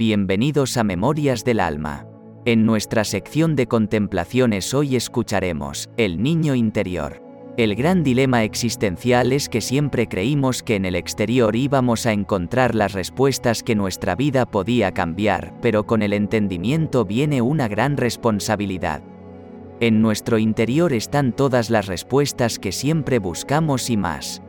Bienvenidos a Memorias del Alma. En nuestra sección de contemplaciones hoy escucharemos El niño interior. El gran dilema existencial es que siempre creímos que en el exterior íbamos a encontrar las respuestas que nuestra vida podía cambiar, pero con el entendimiento viene una gran responsabilidad. En nuestro interior están todas las respuestas que siempre buscamos y más.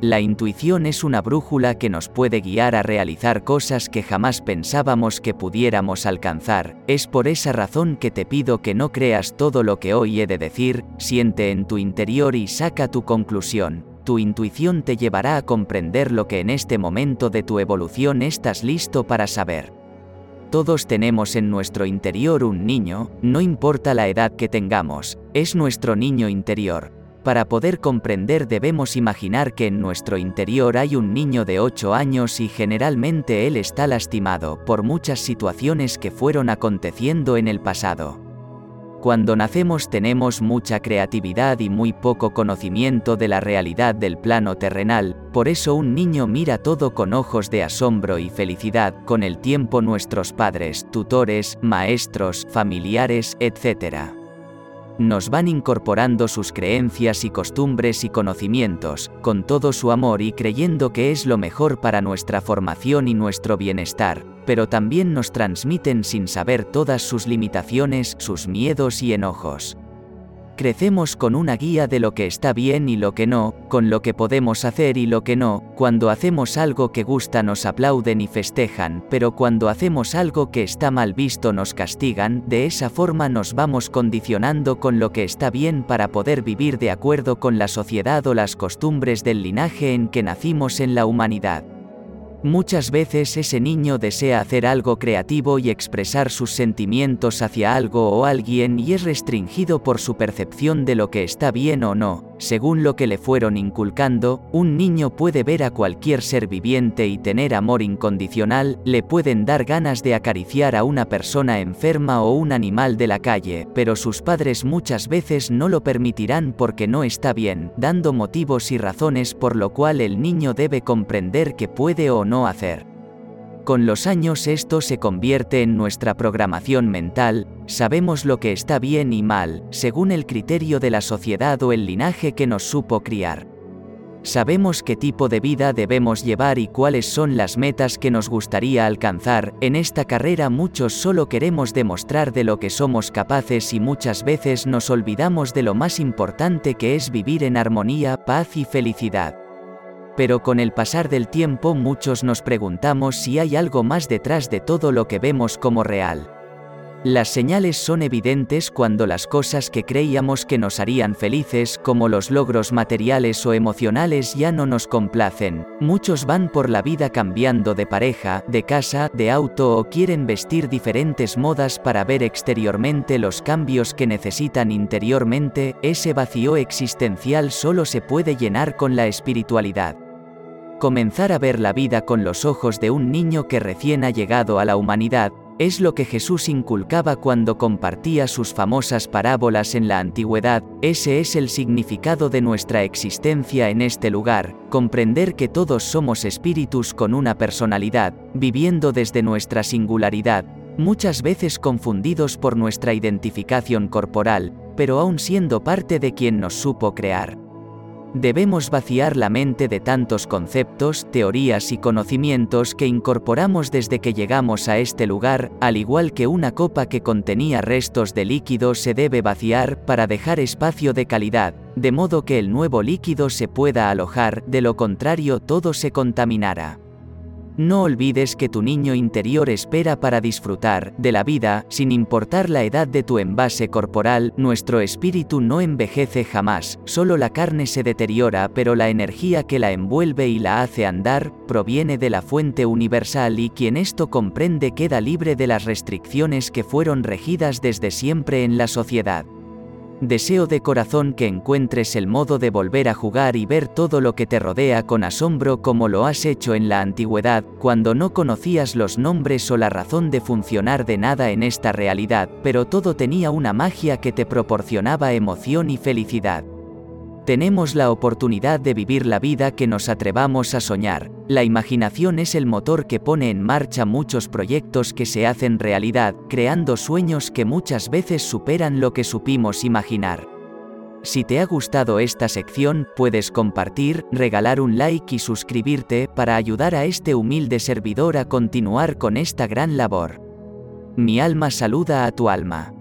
La intuición es una brújula que nos puede guiar a realizar cosas que jamás pensábamos que pudiéramos alcanzar. Es por esa razón que te pido que no creas todo lo que hoy he de decir, siente en tu interior y saca tu conclusión. Tu intuición te llevará a comprender lo que en este momento de tu evolución estás listo para saber. Todos tenemos en nuestro interior un niño, no importa la edad que tengamos, es nuestro niño interior para poder comprender debemos imaginar que en nuestro interior hay un niño de 8 años y generalmente él está lastimado por muchas situaciones que fueron aconteciendo en el pasado. Cuando nacemos tenemos mucha creatividad y muy poco conocimiento de la realidad del plano terrenal, por eso un niño mira todo con ojos de asombro y felicidad, con el tiempo nuestros padres, tutores, maestros, familiares, etc nos van incorporando sus creencias y costumbres y conocimientos, con todo su amor y creyendo que es lo mejor para nuestra formación y nuestro bienestar, pero también nos transmiten sin saber todas sus limitaciones, sus miedos y enojos. Crecemos con una guía de lo que está bien y lo que no, con lo que podemos hacer y lo que no, cuando hacemos algo que gusta nos aplauden y festejan, pero cuando hacemos algo que está mal visto nos castigan, de esa forma nos vamos condicionando con lo que está bien para poder vivir de acuerdo con la sociedad o las costumbres del linaje en que nacimos en la humanidad. Muchas veces ese niño desea hacer algo creativo y expresar sus sentimientos hacia algo o alguien y es restringido por su percepción de lo que está bien o no, según lo que le fueron inculcando, un niño puede ver a cualquier ser viviente y tener amor incondicional, le pueden dar ganas de acariciar a una persona enferma o un animal de la calle, pero sus padres muchas veces no lo permitirán porque no está bien, dando motivos y razones por lo cual el niño debe comprender que puede o no hacer. Con los años esto se convierte en nuestra programación mental, sabemos lo que está bien y mal, según el criterio de la sociedad o el linaje que nos supo criar. Sabemos qué tipo de vida debemos llevar y cuáles son las metas que nos gustaría alcanzar. En esta carrera muchos solo queremos demostrar de lo que somos capaces y muchas veces nos olvidamos de lo más importante que es vivir en armonía, paz y felicidad. Pero con el pasar del tiempo muchos nos preguntamos si hay algo más detrás de todo lo que vemos como real. Las señales son evidentes cuando las cosas que creíamos que nos harían felices, como los logros materiales o emocionales, ya no nos complacen. Muchos van por la vida cambiando de pareja, de casa, de auto o quieren vestir diferentes modas para ver exteriormente los cambios que necesitan interiormente. Ese vacío existencial solo se puede llenar con la espiritualidad. Comenzar a ver la vida con los ojos de un niño que recién ha llegado a la humanidad, es lo que Jesús inculcaba cuando compartía sus famosas parábolas en la antigüedad, ese es el significado de nuestra existencia en este lugar, comprender que todos somos espíritus con una personalidad, viviendo desde nuestra singularidad, muchas veces confundidos por nuestra identificación corporal, pero aún siendo parte de quien nos supo crear. Debemos vaciar la mente de tantos conceptos, teorías y conocimientos que incorporamos desde que llegamos a este lugar, al igual que una copa que contenía restos de líquido se debe vaciar para dejar espacio de calidad, de modo que el nuevo líquido se pueda alojar, de lo contrario todo se contaminará. No olvides que tu niño interior espera para disfrutar de la vida, sin importar la edad de tu envase corporal, nuestro espíritu no envejece jamás, solo la carne se deteriora, pero la energía que la envuelve y la hace andar, proviene de la fuente universal y quien esto comprende queda libre de las restricciones que fueron regidas desde siempre en la sociedad. Deseo de corazón que encuentres el modo de volver a jugar y ver todo lo que te rodea con asombro como lo has hecho en la antigüedad, cuando no conocías los nombres o la razón de funcionar de nada en esta realidad, pero todo tenía una magia que te proporcionaba emoción y felicidad. Tenemos la oportunidad de vivir la vida que nos atrevamos a soñar. La imaginación es el motor que pone en marcha muchos proyectos que se hacen realidad, creando sueños que muchas veces superan lo que supimos imaginar. Si te ha gustado esta sección, puedes compartir, regalar un like y suscribirte para ayudar a este humilde servidor a continuar con esta gran labor. Mi alma saluda a tu alma.